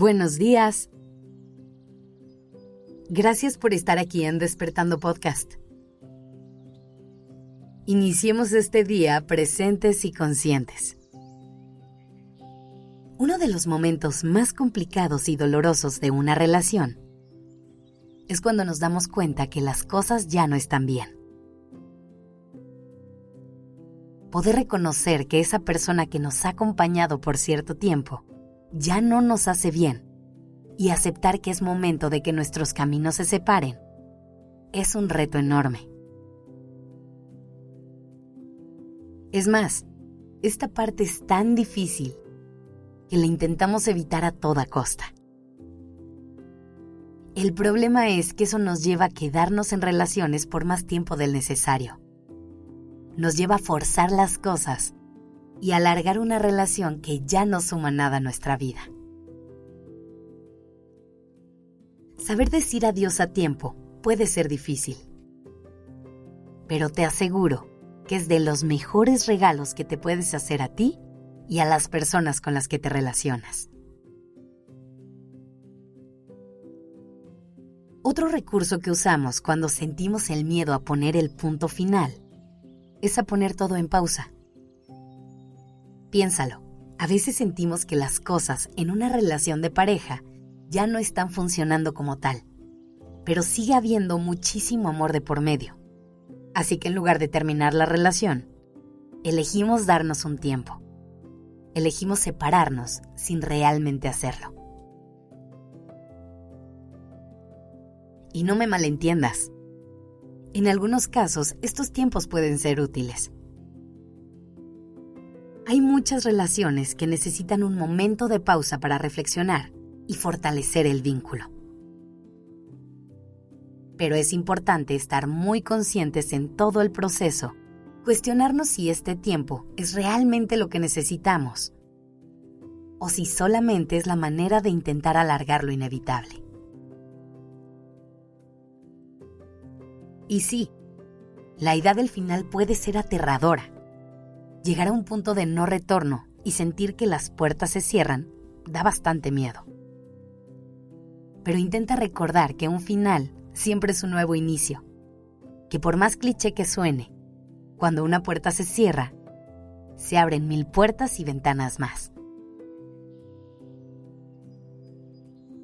Buenos días. Gracias por estar aquí en Despertando Podcast. Iniciemos este día presentes y conscientes. Uno de los momentos más complicados y dolorosos de una relación es cuando nos damos cuenta que las cosas ya no están bien. Poder reconocer que esa persona que nos ha acompañado por cierto tiempo ya no nos hace bien y aceptar que es momento de que nuestros caminos se separen es un reto enorme. Es más, esta parte es tan difícil que la intentamos evitar a toda costa. El problema es que eso nos lleva a quedarnos en relaciones por más tiempo del necesario. Nos lleva a forzar las cosas y alargar una relación que ya no suma nada a nuestra vida. Saber decir adiós a tiempo puede ser difícil, pero te aseguro que es de los mejores regalos que te puedes hacer a ti y a las personas con las que te relacionas. Otro recurso que usamos cuando sentimos el miedo a poner el punto final es a poner todo en pausa Piénsalo, a veces sentimos que las cosas en una relación de pareja ya no están funcionando como tal, pero sigue habiendo muchísimo amor de por medio. Así que en lugar de terminar la relación, elegimos darnos un tiempo. Elegimos separarnos sin realmente hacerlo. Y no me malentiendas. En algunos casos, estos tiempos pueden ser útiles hay muchas relaciones que necesitan un momento de pausa para reflexionar y fortalecer el vínculo. Pero es importante estar muy conscientes en todo el proceso, cuestionarnos si este tiempo es realmente lo que necesitamos o si solamente es la manera de intentar alargar lo inevitable. Y sí, la idea del final puede ser aterradora Llegar a un punto de no retorno y sentir que las puertas se cierran da bastante miedo. Pero intenta recordar que un final siempre es un nuevo inicio, que por más cliché que suene, cuando una puerta se cierra, se abren mil puertas y ventanas más.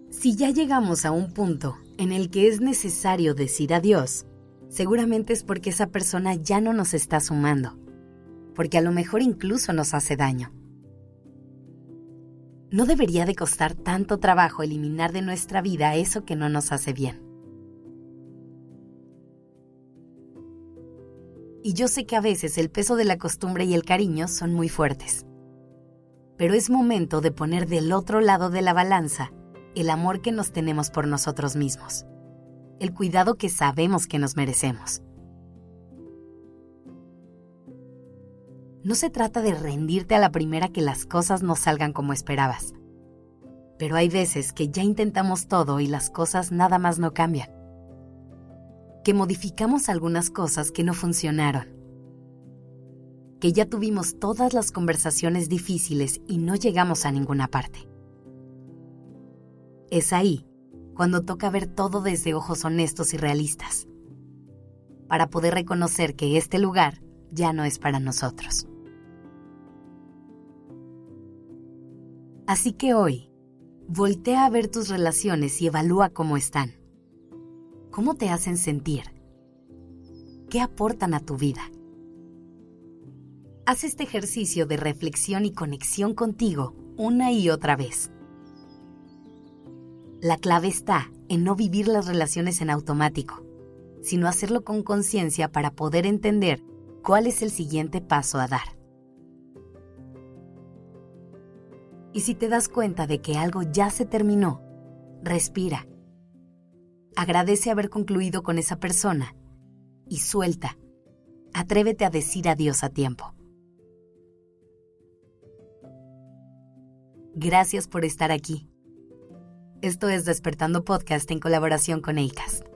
Si ya llegamos a un punto en el que es necesario decir adiós, seguramente es porque esa persona ya no nos está sumando porque a lo mejor incluso nos hace daño. No debería de costar tanto trabajo eliminar de nuestra vida eso que no nos hace bien. Y yo sé que a veces el peso de la costumbre y el cariño son muy fuertes. Pero es momento de poner del otro lado de la balanza el amor que nos tenemos por nosotros mismos, el cuidado que sabemos que nos merecemos. No se trata de rendirte a la primera que las cosas no salgan como esperabas. Pero hay veces que ya intentamos todo y las cosas nada más no cambian. Que modificamos algunas cosas que no funcionaron. Que ya tuvimos todas las conversaciones difíciles y no llegamos a ninguna parte. Es ahí cuando toca ver todo desde ojos honestos y realistas, para poder reconocer que este lugar ya no es para nosotros. Así que hoy, voltea a ver tus relaciones y evalúa cómo están. ¿Cómo te hacen sentir? ¿Qué aportan a tu vida? Haz este ejercicio de reflexión y conexión contigo una y otra vez. La clave está en no vivir las relaciones en automático, sino hacerlo con conciencia para poder entender cuál es el siguiente paso a dar. Y si te das cuenta de que algo ya se terminó, respira. Agradece haber concluido con esa persona y suelta. Atrévete a decir adiós a tiempo. Gracias por estar aquí. Esto es Despertando Podcast en colaboración con ACAST.